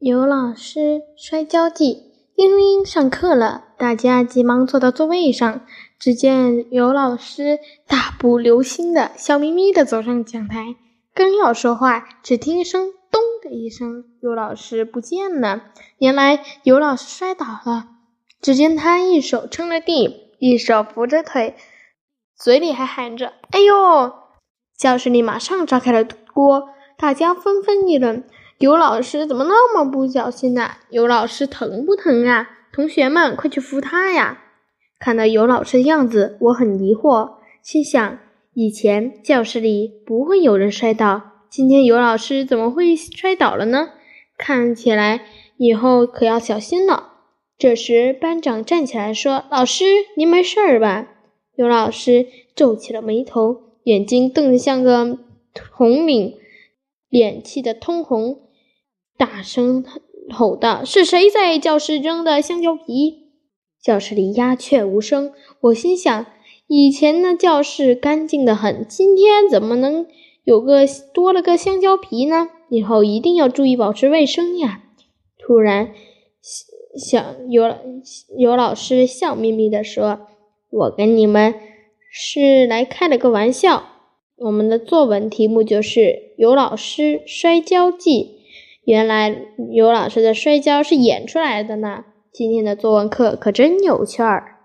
尤老师摔跤记，铃铃上课了，大家急忙坐到座位上。只见尤老师大步流星的笑眯眯的走上讲台，刚要说话，只听一声“咚”的一声，尤老师不见了。原来尤老师摔倒了，只见他一手撑着地，一手扶着腿，嘴里还喊着“哎呦”。教室里马上炸开了锅，大家纷纷议论。尤老师怎么那么不小心呢？尤老师疼不疼啊？同学们，快去扶他呀！看到尤老师的样子，我很疑惑，心想：以前教室里不会有人摔倒，今天尤老师怎么会摔倒了呢？看起来以后可要小心了。这时，班长站起来说：“老师，您没事吧？”尤老师皱起了眉头，眼睛瞪得像个铜铃，脸气得通红。大声吼道：“是谁在教室扔的香蕉皮？”教室里鸦雀无声。我心想：以前的教室干净的很，今天怎么能有个多了个香蕉皮呢？以后一定要注意保持卫生呀！突然，小尤尤老师笑眯眯地说：“我跟你们是来开了个玩笑。我们的作文题目就是《尤老师摔跤记》。”原来刘老师的摔跤是演出来的呢！今天的作文课可真有趣儿。